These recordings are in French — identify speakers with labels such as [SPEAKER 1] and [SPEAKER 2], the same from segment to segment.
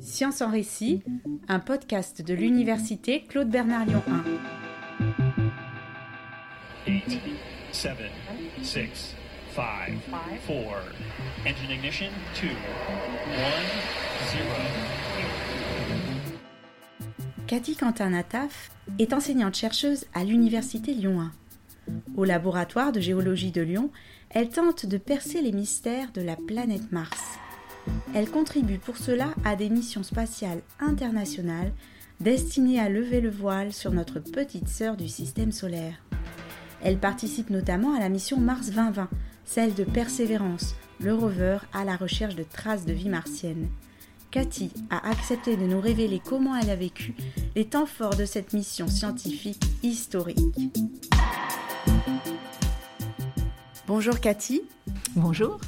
[SPEAKER 1] Science en récit, un podcast de l'université Claude Bernard Lyon 1. 8, 7, 6, 5, 4, engine ignition 2, 1, 0. Cathy Quentin-Nataf est enseignante-chercheuse à l'université Lyon 1. Au laboratoire de géologie de Lyon, elle tente de percer les mystères de la planète Mars. Elle contribue pour cela à des missions spatiales internationales destinées à lever le voile sur notre petite sœur du système solaire. Elle participe notamment à la mission Mars 2020, celle de Persévérance, le rover à la recherche de traces de vie martienne. Cathy a accepté de nous révéler comment elle a vécu les temps forts de cette mission scientifique historique. Bonjour Cathy.
[SPEAKER 2] Bonjour.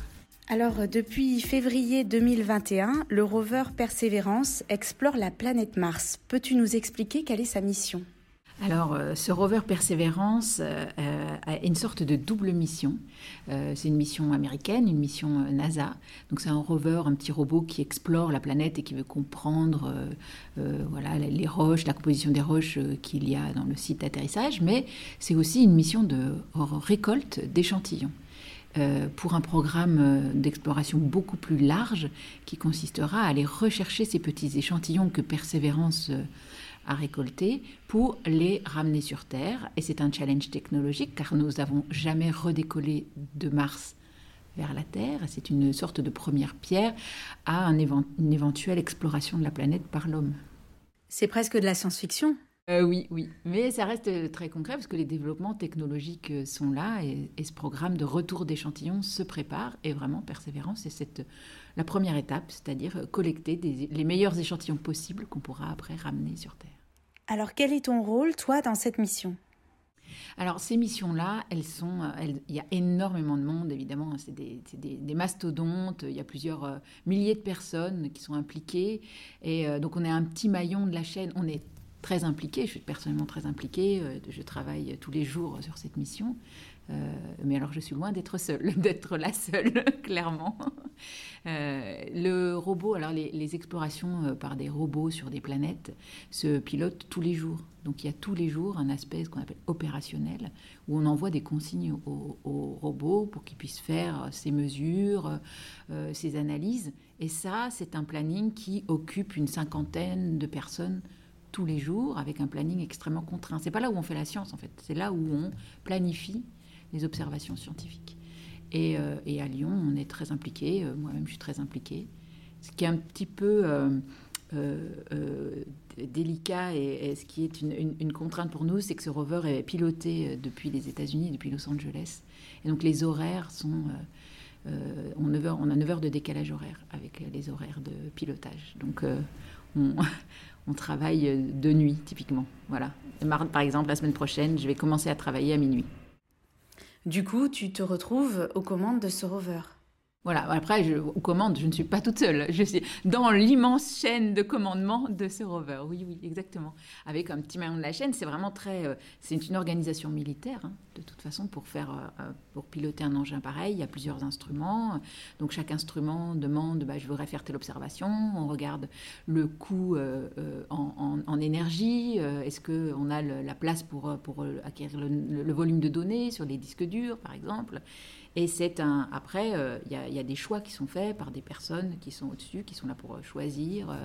[SPEAKER 1] Alors, euh, depuis février 2021, le rover Persévérance explore la planète Mars. Peux-tu nous expliquer quelle est sa mission?
[SPEAKER 2] Alors, euh, ce rover Persévérance euh, a une sorte de double mission. c'est une mission américaine, une mission NASA. Donc, c'est un rover, un petit robot qui explore la planète et qui veut comprendre voilà, les roches, la composition des roches qu'il y a dans le site d'atterrissage. Mais c'est aussi une mission de récolte d'échantillons. Euh, pour un programme euh, d'exploration beaucoup plus large qui consistera à aller rechercher ces petits échantillons que Persévérance euh, a récoltés pour les ramener sur Terre. Et c'est un challenge technologique car nous n'avons jamais redécollé de Mars vers la Terre. C'est une sorte de première pierre à une éventuelle exploration de la planète par l'homme.
[SPEAKER 1] C'est presque de la science-fiction.
[SPEAKER 2] Euh, oui, oui. Mais ça reste euh, très concret parce que les développements technologiques euh, sont là et, ce programme de retour d'échantillons se prépare et vraiment persévérance, c'est cette, la première étape, c'est-à-dire collecter les meilleurs échantillons possibles qu'on pourra après ramener sur Terre.
[SPEAKER 1] Alors quel est ton rôle, toi, dans cette mission?
[SPEAKER 2] Alors ces missions-là, elles sont, il y a énormément de monde évidemment, c'est des, des, mastodontes, il y a plusieurs milliers de personnes qui sont impliquées. Et donc on est un petit maillon de la chaîne, on est très impliquée, je suis personnellement très impliquée, euh, je travaille tous les jours sur cette mission, euh, mais alors je suis loin d'être seule, d'être la seule, clairement. Euh, le robot, alors les, explorations par des robots sur des planètes se pilotent tous les jours. Donc il y a tous les jours un aspect qu'on appelle opérationnel, où on envoie des consignes aux, robots pour qu'ils puissent faire ces mesures, ces analyses. Et ça, c'est un planning qui occupe une cinquantaine de personnes tous les jours avec un planning extrêmement contraint. C'est pas là où on fait la science en fait, c'est là où on planifie les observations scientifiques. Et, euh, à Lyon, on est très impliqué. Euh, moi-même, je suis très impliquée. Ce qui est un petit peu euh, délicat et, ce qui est une, contrainte pour nous, c'est que ce rover est piloté depuis les États-Unis, depuis Los Angeles. Et donc les horaires sont on, 9 heures, on a 9 heures de décalage horaire avec les horaires de pilotage. Donc on, on travaille euh, de nuit, typiquement. Voilà. Par exemple, la semaine prochaine, je vais commencer à travailler à minuit.
[SPEAKER 1] Du coup, tu te retrouves aux commandes de ce rover.
[SPEAKER 2] Voilà, après, je, aux commandes, je ne suis pas toute seule. Je suis dans l'immense chaîne de commandement de ce rover. Oui, oui, exactement. Avec un petit maillon de la chaîne, c'est vraiment très. Euh, c'est une organisation militaire, hein, de toute façon, pour, faire, euh, euh, pour piloter un engin pareil. Il y a plusieurs instruments. Donc, chaque instrument demande bah, je voudrais faire telle observation. On regarde le coût en, énergie. Est-ce qu'on a la place pour, pour acquérir le volume de données sur les disques durs, par exemple? Et c'est un. Après, euh, il y, a des choix qui sont faits par des personnes qui sont au-dessus, qui sont là pour euh, choisir. Euh,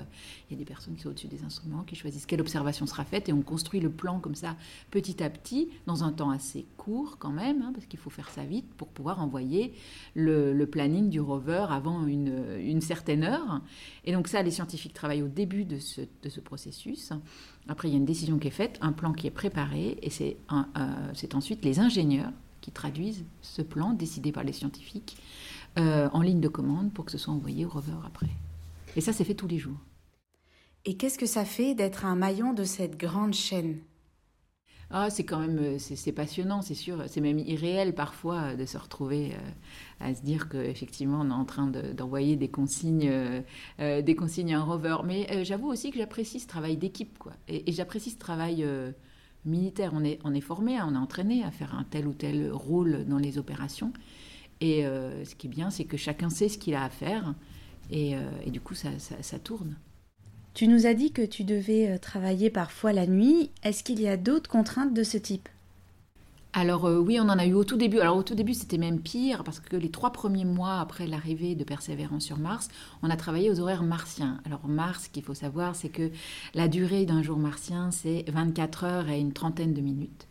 [SPEAKER 2] il y a des personnes qui sont au-dessus des instruments, qui choisissent quelle observation sera faite. Et on construit le plan comme ça, petit à petit, dans un temps assez court quand même, hein, parce qu'il faut faire ça vite pour pouvoir envoyer le, planning du rover avant une, certaine heure. Et donc, ça, les scientifiques travaillent au début de ce, de ce processus. Après, il y a une décision qui est faite, un plan qui est préparé, et c'est ensuite les ingénieurs qui traduisent ce plan décidé par les scientifiques euh, en ligne de commande pour que ce soit envoyé au rover après. Et ça, c'est fait tous les jours.
[SPEAKER 1] Et qu'est-ce que ça fait d'être un maillon de cette grande chaîne?
[SPEAKER 2] Ah, c'est quand même euh, c'est passionnant, c'est sûr. C'est même irréel parfois euh, de se retrouver à se dire qu'effectivement on est en train d'envoyer des consignes, des consignes à un rover. Mais j'avoue aussi que j'apprécie ce travail d'équipe, quoi. Et, et j'apprécie ce travail militaire. On est, formé, on est entraîné à faire un tel ou tel rôle dans les opérations. Et euh, ce qui est bien, c'est que chacun sait ce qu'il a à faire. Et, du coup, ça, ça tourne.
[SPEAKER 1] Tu nous as dit que tu devais travailler parfois la nuit. Est-ce qu'il y a d'autres contraintes de ce type?
[SPEAKER 2] Alors euh, oui, on en a eu au tout début. Alors au tout début, c'était même pire parce que les trois premiers mois après l'arrivée de Persévérance sur Mars, on a travaillé aux horaires martiens. Alors Mars, ce qu'il faut savoir, c'est que la durée d'un jour martien, c'est 24 heures et une trentaine de minutes.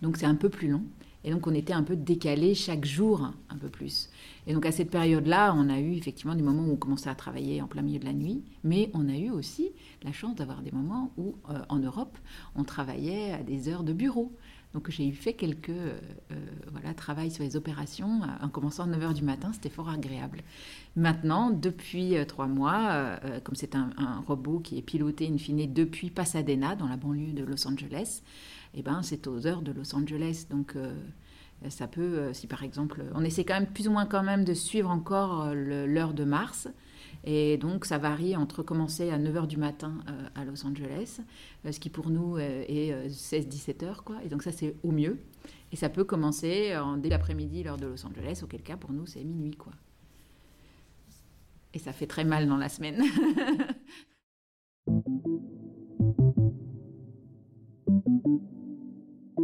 [SPEAKER 2] Donc c'est un peu plus long. Et donc on était un peu décalé chaque jour un peu plus. Et donc à cette période-là, on a eu effectivement des moments où on commençait à travailler en plein milieu de la nuit, mais on a eu aussi la chance d'avoir des moments où euh, en Europe, on travaillait à des heures de bureau. Donc j'ai fait quelques euh, euh, voilà, travail sur les opérations en commençant à 9h du matin, c'était fort agréable. Maintenant, depuis euh, trois mois, comme c'est un, robot qui est piloté in fine depuis Pasadena, dans la banlieue de Los Angeles, eh ben, c'est aux heures de Los Angeles. Donc ça peut, si par exemple, on essaie quand même plus ou moins quand même de suivre encore l'heure de Mars, et donc, ça varie entre commencer à 9h du matin euh, à Los Angeles, euh, ce qui pour nous euh, est 16-17 h quoi. Et donc, ça, c'est au mieux. Et ça peut commencer en, dès l'après-midi, l'heure de Los Angeles, auquel cas, pour nous, c'est minuit, quoi. Et ça fait très mal dans la semaine.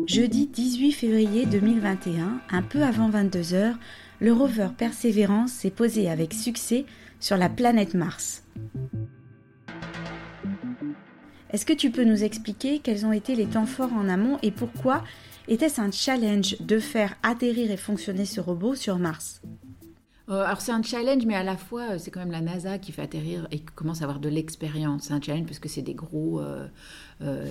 [SPEAKER 1] Jeudi 18 février 2021, un peu avant 22h, le rover Persévérance s'est posé avec succès sur la planète Mars. Est-ce que tu peux nous expliquer quels ont été les temps forts en amont et pourquoi était-ce un challenge de faire atterrir et fonctionner ce robot sur Mars?
[SPEAKER 2] Euh, alors c'est un challenge, mais à la fois euh, c'est quand même la NASA qui fait atterrir et qui commence à avoir de l'expérience. C'est un challenge parce que c'est des gros, euh,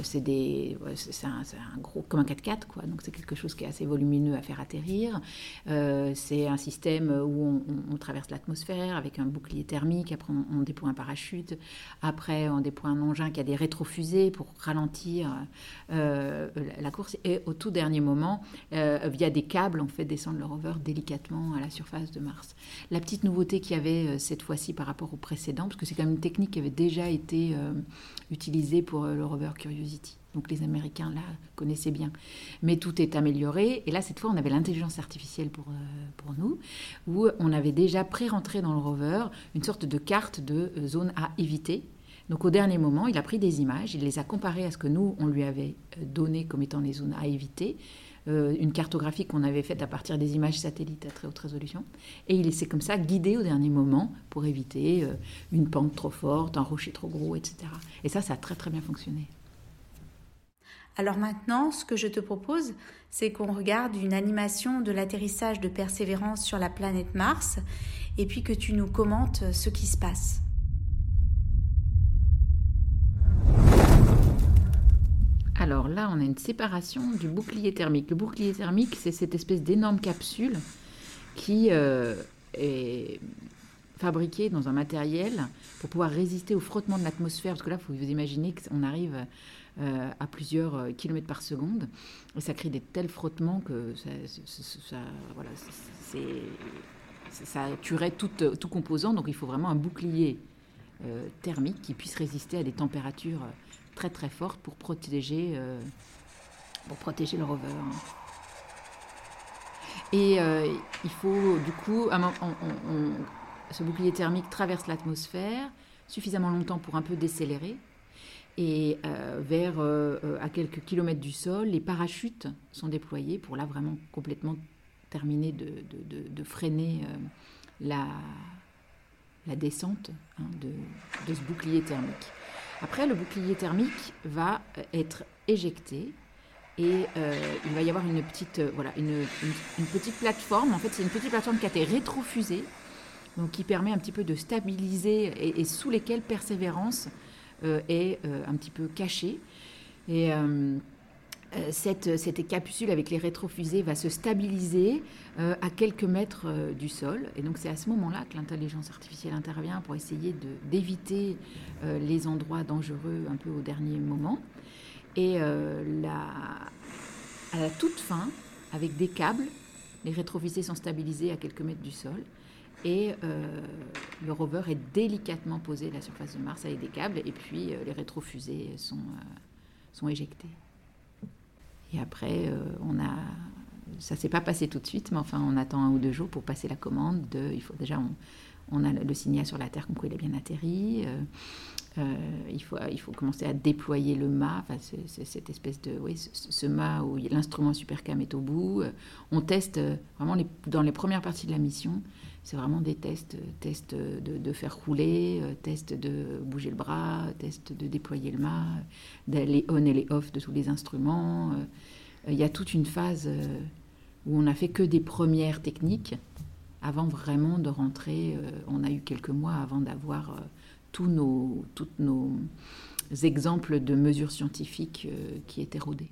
[SPEAKER 2] c'est des, c'est un, gros comme un 4x4 quoi. Donc c'est quelque chose qui est assez volumineux à faire atterrir. c'est un système où on, traverse l'atmosphère avec un bouclier thermique. Après on, déploie un parachute. Après on déploie un engin qui a des rétrofusées pour ralentir la course. Et au tout dernier moment, via des câbles, on fait descendre le rover délicatement à la surface de Mars. La petite nouveauté qu'il y avait euh, cette fois-ci par rapport au précédent, parce que c'est quand même une technique qui avait déjà été euh, utilisée pour euh, le rover Curiosity. Donc les Américains, là, connaissaient bien. Mais tout est amélioré. Et là, cette fois, on avait l'intelligence artificielle pour, pour nous, où on avait déjà pré-rentré dans le rover une sorte de carte de zone à éviter. Donc au dernier moment, il a pris des images, il les a comparées à ce que nous, on lui avait donné comme étant les zones à éviter. Euh, une cartographie qu'on avait faite à partir des images satellites à très haute résolution. Et il s'est comme ça guidé au dernier moment pour éviter euh, une pente trop forte, un rocher trop gros, etc. Et ça, ça a très très bien fonctionné.
[SPEAKER 1] Alors maintenant, ce que je te propose, c'est qu'on regarde une animation de l'atterrissage de Persévérance sur la planète Mars, et puis que tu nous commentes ce qui se passe.
[SPEAKER 2] Alors là, on a une séparation du bouclier thermique. Le bouclier thermique, c'est cette espèce d'énorme capsule qui euh, est fabriquée dans un matériel pour pouvoir résister au frottement de l'atmosphère. Parce que là, faut vous imaginer qu'on arrive euh, à plusieurs euh, kilomètres par seconde et ça crée des tels frottements que ça, voilà, ça tuerait tout, tout, composant. Donc il faut vraiment un bouclier thermique qui puisse résister à des températures très très forte pour protéger, euh, pour protéger le rover. Et euh, il faut du coup, ce bouclier thermique traverse l'atmosphère suffisamment longtemps pour un peu décélérer. Et euh, vers à quelques kilomètres du sol, les parachutes sont déployés pour là vraiment complètement terminer de, freiner la, la descente hein, de, ce bouclier thermique. Après, le bouclier thermique va euh, être éjecté et euh, il va y avoir une petite, euh, voilà, une, petite plateforme. En fait, c'est une petite plateforme qui a été rétrofusée, donc qui permet un petit peu de stabiliser et, sous lesquelles Persévérance est un petit peu cachée. Et cette, cette, capsule avec les rétrofusées va se stabiliser euh, à quelques mètres euh, du sol. Et donc c'est à ce moment-là que l'intelligence artificielle intervient pour essayer d'éviter les endroits dangereux un peu au dernier moment. Et à la toute fin, avec des câbles, les rétrofusées sont stabilisées à quelques mètres du sol. Et le rover est délicatement posé à la surface de Mars avec des câbles, et puis les rétrofusées sont éjectées. Et après, euh, on a, ça s'est pas passé tout de suite, mais enfin, on attend un ou deux jours pour passer la commande. De, il faut déjà, on a le signal sur la Terre comme quoi il a bien atterri. il, faut, il faut commencer à déployer le mât, enfin, cette espèce de, oui, ce, mât où l'instrument Supercam est au bout. On teste vraiment les, dans les premières parties de la mission c'est vraiment des tests, tests de, faire rouler, tests de bouger le bras, tests de déployer le mât, les on et les off de tous les instruments. Il y a toute une phase euh, où on n'a fait que des premières techniques avant vraiment de rentrer. Euh, on a eu quelques mois avant d'avoir euh, tous nos, toutes nos exemples de mesures scientifiques qui étaient rodés.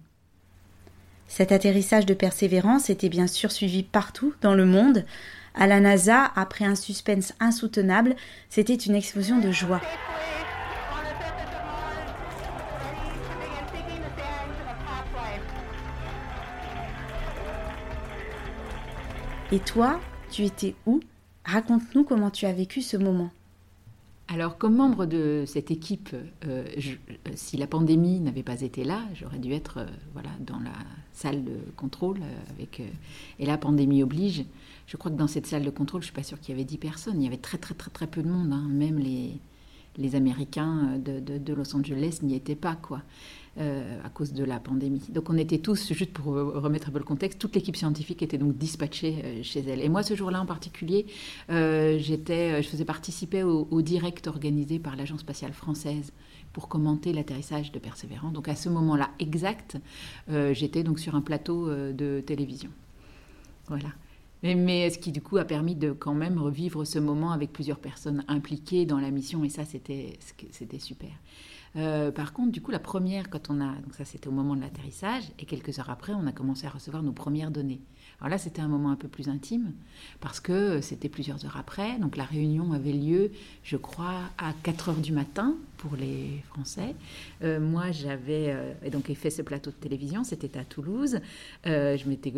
[SPEAKER 1] Cet atterrissage de persévérance était bien sûr suivi partout dans le monde. À la NASA, après un suspense insoutenable, c'était une explosion de joie. Et toi, tu étais où? Raconte-nous comment tu as vécu ce moment.
[SPEAKER 2] Alors, comme membre de cette équipe, euh, si la pandémie n'avait pas été là, j'aurais dû être euh, voilà, dans la salle de contrôle. Euh, et la pandémie oblige. Je crois que dans cette salle de contrôle, je ne suis pas sûre qu'il y avait 10 personnes. Il y avait très, très, très, très peu de monde. Hein. Même les, Américains de, Los Angeles n'y étaient pas, quoi, euh, à cause de la pandémie. Donc on était tous, juste pour remettre un peu le contexte, toute l'équipe scientifique était donc dispatchée euh, chez elle. Et moi, ce jour-là en particulier, euh, je faisais participer au, direct organisé par l'Agence spatiale française pour commenter l'atterrissage de Persévérance. Donc à ce moment-là exact, j'étais donc sur un plateau de télévision. Voilà. Mais, ce qui du coup a permis de quand même revivre ce moment avec plusieurs personnes impliquées dans la mission et ça c'était super. Euh, par contre, du coup, la première, quand on a, donc ça c'était au moment de l'atterrissage, et quelques heures après, on a commencé à recevoir nos premières données. Alors là, c'était un moment un peu plus intime, parce que c'était plusieurs heures après, donc la réunion avait lieu, je crois, à 4 heures du matin pour les Français. Euh, moi, j'avais euh, donc fait ce plateau de télévision, c'était à Toulouse. je m'étais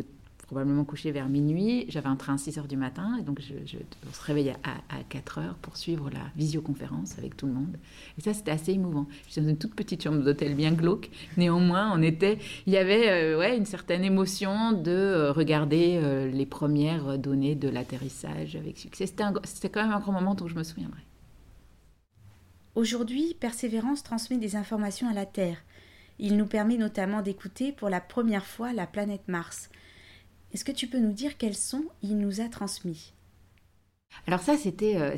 [SPEAKER 2] probablement couché vers minuit. J'avais un train à 6 heures du matin, et donc je, je on à, à 4 heures pour suivre la visioconférence avec tout le monde. Et ça, c'était assez émouvant. J'étais dans une toute petite chambre d'hôtel bien glauque. Néanmoins, on était, il y avait euh, ouais, une certaine émotion de euh, regarder euh, les premières données de l'atterrissage avec succès. C'était quand même un grand moment dont je me souviendrai.
[SPEAKER 1] Aujourd'hui, Persévérance transmet des informations à la Terre. Il nous permet notamment d'écouter pour la première fois la planète Mars. Est-ce que tu peux nous dire quels sons il nous a transmis?
[SPEAKER 2] Alors ça, c'était euh,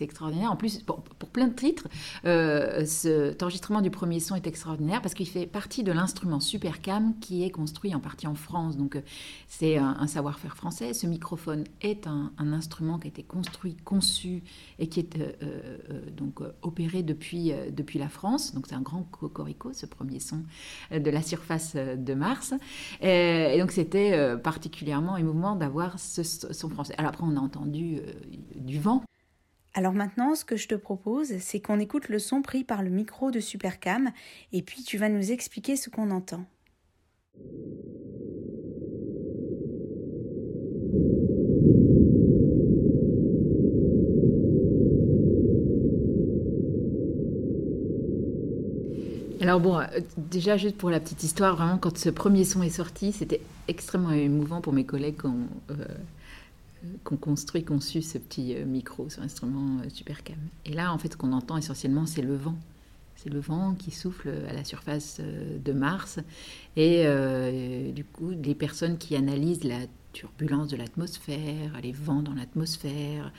[SPEAKER 2] extraordinaire. En plus, pour, plein de titres, euh, cet enregistrement du premier son est extraordinaire parce qu'il fait partie de l'instrument Supercam qui est construit en partie en France. Donc euh, c'est un, savoir-faire français. Ce microphone est un, instrument qui a été construit, conçu et qui est donc opéré depuis depuis la France. Donc c'est un grand cocorico, ce premier son de la surface de Mars. Et, donc c'était particulièrement émouvant d'avoir ce son français. Alors après, on a entendu du vent.
[SPEAKER 1] Alors maintenant, ce que je te propose, c'est qu'on écoute le son pris par le micro de Supercam, et puis tu vas nous expliquer ce qu'on entend.
[SPEAKER 2] Alors bon, euh, déjà juste pour la petite histoire, vraiment quand ce premier son est sorti, c'était extrêmement émouvant pour mes collègues quand, euh, qu'on construit, conçu ce petit euh, micro, ce instrument euh, Supercam. Et là, en fait, ce qu'on entend essentiellement, c'est le vent. C'est le vent qui souffle à la surface euh, de Mars. Et du coup, les personnes qui analysent la turbulence de l'atmosphère, les vents dans l'atmosphère,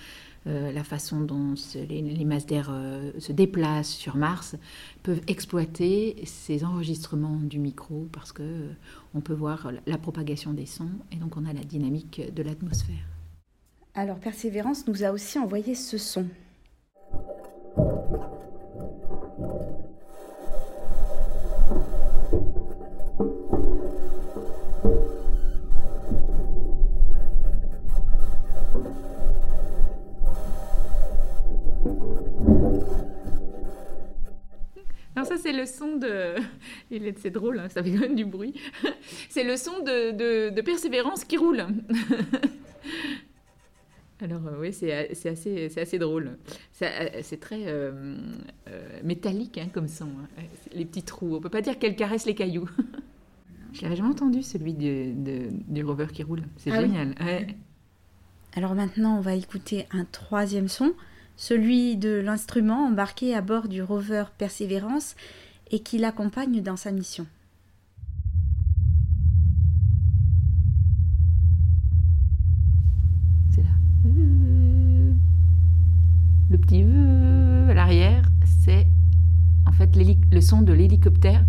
[SPEAKER 2] la façon dont les, masses d'air se déplacent sur Mars, peuvent exploiter ces enregistrements du micro parce que on peut voir la propagation des sons et donc on a la dynamique de l'atmosphère.
[SPEAKER 1] Alors Persévérance nous a aussi envoyé ce son.
[SPEAKER 2] Alors ça c'est le son de... C'est drôle, hein, ça fait quand du bruit. C'est le son de persévérance qui roule. Alors euh, oui, c'est assez, assez drôle. Euh, c'est très euh, métallique hein, comme son, hein. les petits trous. On peut pas dire qu'elle caresse les cailloux. Je l'avais jamais entendu celui du, du rover qui roule. C'est ah génial.
[SPEAKER 1] Alors maintenant, on va écouter un troisième son, celui de l'instrument embarqué à bord du rover Persévérance et qui l'accompagne dans sa mission.
[SPEAKER 2] C'est là. Le petit à l'arrière, c'est en fait le son de l'hélicoptère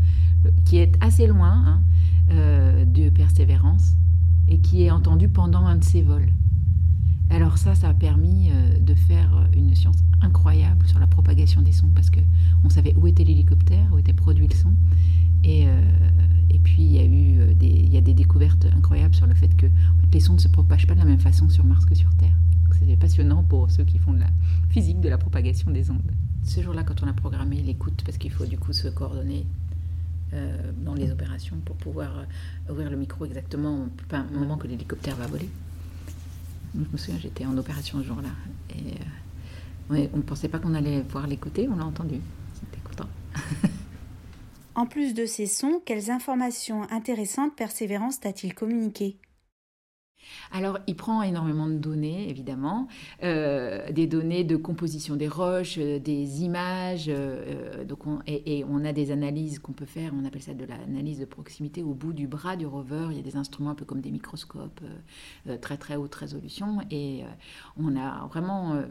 [SPEAKER 2] qui est assez loin hein, euh, de Persévérance et qui est entendu pendant un de ses vols. Alors ça, ça a permis euh, de faire euh, une science incroyable sur la propagation des sons parce que on savait où était l'hélicoptère, où était produit le son. Et, euh, et puis il y a eu des, il y a des découvertes incroyables sur le fait que les sons ne se propagent pas de la même façon sur Mars que sur Terre. C'était passionnant pour ceux qui font de la physique de la propagation des ondes. Ce jour-là, quand on a programmé l'écoute, parce qu'il faut du coup se coordonner dans les opérations pour pouvoir ouvrir le micro exactement au moment que l'hélicoptère va voler. Je me souviens, j'étais en opération ce jour-là. Et euh, on ne pensait pas qu'on allait pouvoir l'écouter, on l'a entendu. C'était content.
[SPEAKER 1] en plus de ces sons, quelles informations intéressantes Persévérance t'a-t-il communiquées?
[SPEAKER 2] Alors, il prend énormément de données, évidemment, euh, des données de composition des roches, euh, des images, euh, et, on a des analyses qu'on peut faire, on appelle ça de l'analyse de proximité au bout du bras du rover. Il y a des instruments un peu comme des microscopes, très très haute résolution, et on a vraiment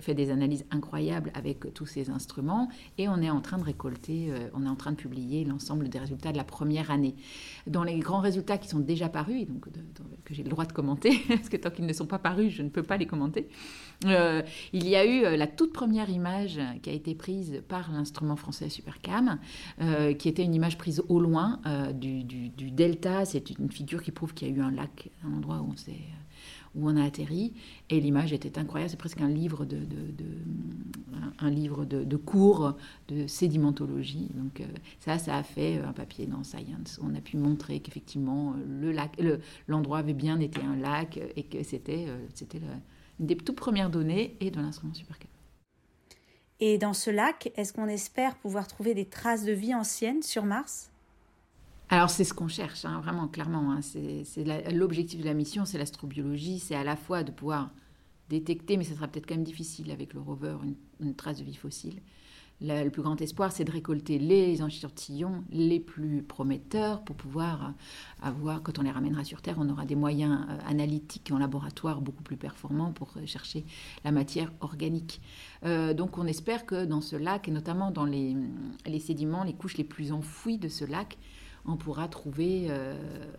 [SPEAKER 2] fait des analyses incroyables avec tous ces instruments et on est en train de récolter, euh, on est en train de publier l'ensemble des résultats de la première année. Dans les grands résultats qui sont déjà parus, donc que j'ai le droit de commenter, parce que tant qu'ils ne sont pas parus, je ne peux pas les commenter, euh, il y a eu euh, la toute première image qui a été prise par l'instrument français Supercam, qui était une image prise au loin du, du, delta. C'est une figure qui prouve qu'il y a eu un lac, un endroit où on s'est où on a atterri. Et l'image était incroyable. C'est presque un livre de, un livre de, cours de sédimentologie. Donc euh, ça, ça a fait euh, un papier dans Science. On a pu montrer qu'effectivement euh, l'endroit avait bien été un lac et que c'était c'était une des toutes premières données et de l'instrument Supercam.
[SPEAKER 1] Et dans ce lac, est-ce qu'on espère pouvoir trouver des traces de vie ancienne sur Mars?
[SPEAKER 2] Alors c'est ce qu'on cherche, hein, vraiment, clairement. Hein. c'est l'objectif de la mission, c'est l'astrobiologie, c'est à la fois de pouvoir détecter, mais ce sera peut-être quand même difficile avec le rover, une, trace de vie fossile. le plus grand espoir, c'est de récolter les échantillons les plus prometteurs pour pouvoir avoir, quand on les ramènera sur Terre, on aura des moyens euh, analytiques en laboratoire beaucoup plus performants pour chercher la matière organique. Euh, donc on espère que dans ce lac, et notamment dans les sédiments, les couches les plus enfouies de ce lac, on pourra trouver, euh,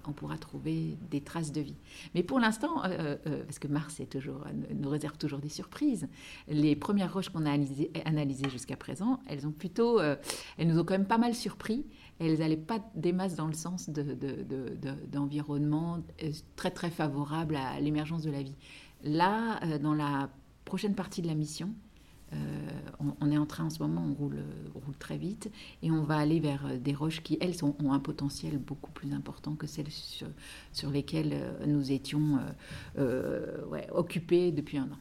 [SPEAKER 2] on pourra trouver des traces de vie. Mais pour l'instant, euh, euh, parce que Mars toujours, nous réserve toujours des surprises, les premières roches qu'on a analysées, jusqu'à présent, elles ont plutôt, elles nous ont quand même pas mal surpris. Elles n'allaient pas des masses dans le sens d'environnement de, très très favorable à l'émergence de la vie. Là, dans la prochaine partie de la mission, euh, on, est en train en ce moment, on roule, roule, très vite et on va aller vers euh, des roches qui, elles, ont un potentiel beaucoup plus important que celles sur, lesquelles euh, nous étions occupés depuis un an.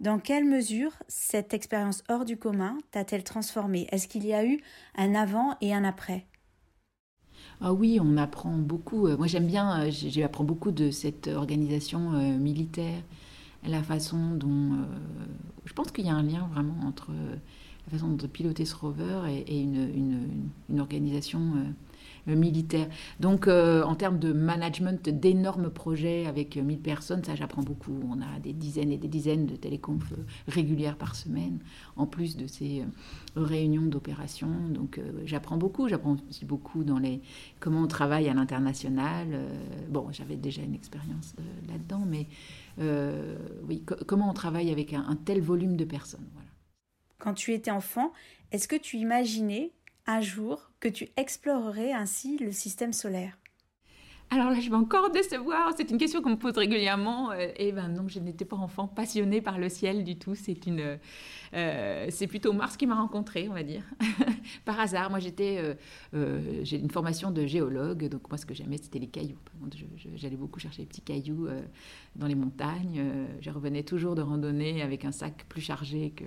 [SPEAKER 1] Dans quelle mesure cette expérience hors du commun t'a-t-elle transformé Est-ce qu'il y a eu un avant et un après?
[SPEAKER 2] Ah oui, on apprend beaucoup. Moi, j'aime bien, j'apprends beaucoup de cette organisation militaire la façon dont... Euh, je pense qu'il y a un lien vraiment entre euh, la façon de piloter ce rover et, une, organisation euh, militaire. Donc en termes de management d'énormes projets avec 1000 personnes, ça j'apprends beaucoup. On a des dizaines et des dizaines de téléconf régulières par semaine, en plus de ces réunions d'opération. Donc j'apprends beaucoup. J'apprends aussi beaucoup dans les comment on travaille à l'international. bon, j'avais déjà une expérience là-dedans, mais euh, oui, comment on travaille avec un, tel volume de personnes.
[SPEAKER 1] Quand tu étais enfant, est-ce que tu imaginais un jour que tu explorerais ainsi le système solaire
[SPEAKER 2] alors là, je vais encore décevoir. C'est une question qu'on me pose régulièrement. Euh, et ben non, je n'étais pas enfant passionnée par le ciel du tout. C'est une, euh, c'est plutôt Mars qui m'a rencontrée, on va dire, par hasard. Moi, j'étais, euh, j'ai une formation de géologue, donc moi, ce que j'aimais, c'était les cailloux. J'allais beaucoup chercher les petits cailloux dans les montagnes. je revenais toujours de randonnée avec un sac plus chargé que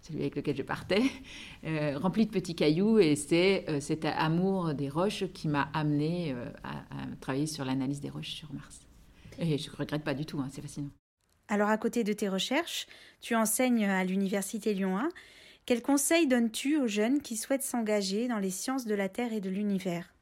[SPEAKER 2] celui avec lequel je partais, euh, rempli de petits cailloux. Et c'est euh, cet amour des roches qui m'a amené euh, à, travailler sur l'analyse des roches sur Mars. Et je ne regrette pas du tout, hein, c'est fascinant.
[SPEAKER 1] Alors à côté de tes recherches, tu enseignes à l'Université Lyon 1. Quels conseils donnes-tu aux jeunes qui souhaitent s'engager dans les sciences de la Terre et de l'univers?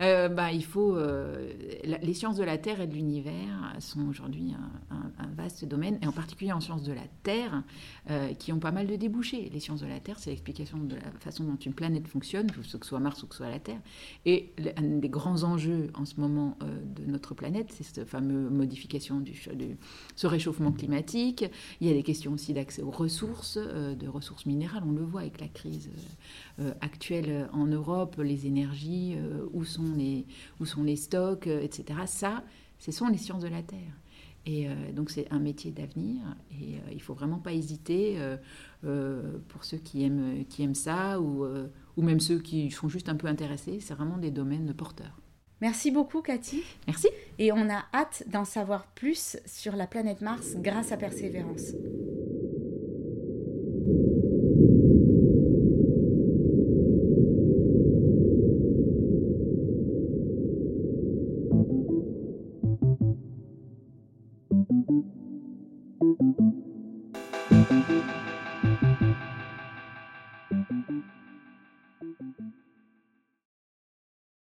[SPEAKER 2] Euh, bah, il faut. Euh, les sciences de la Terre et de l'univers sont aujourd'hui un, vaste domaine, et en particulier en sciences de la Terre, euh, qui ont pas mal de débouchés. Les sciences de la Terre, c'est l'explication de la façon dont une planète fonctionne, que ce soit Mars ou que ce soit la Terre. Et un des grands enjeux en ce moment de notre planète, c'est cette fameuse modification du, du, ce réchauffement climatique. Il y a des questions aussi d'accès aux ressources, de ressources minérales. On le voit avec la crise actuelle en Europe, les énergies où sont les, où sont les stocks, euh, etc. Ça, ce sont les sciences de la Terre. Et euh, donc c'est un métier d'avenir et euh, il faut vraiment pas hésiter pour ceux qui aiment, qui aiment ça ou, ou même ceux qui sont juste un peu intéressés. C'est vraiment des domaines porteurs.
[SPEAKER 1] Merci beaucoup Cathy.
[SPEAKER 2] Merci.
[SPEAKER 1] Et on a hâte d'en savoir plus sur la planète Mars grâce à Persévérance.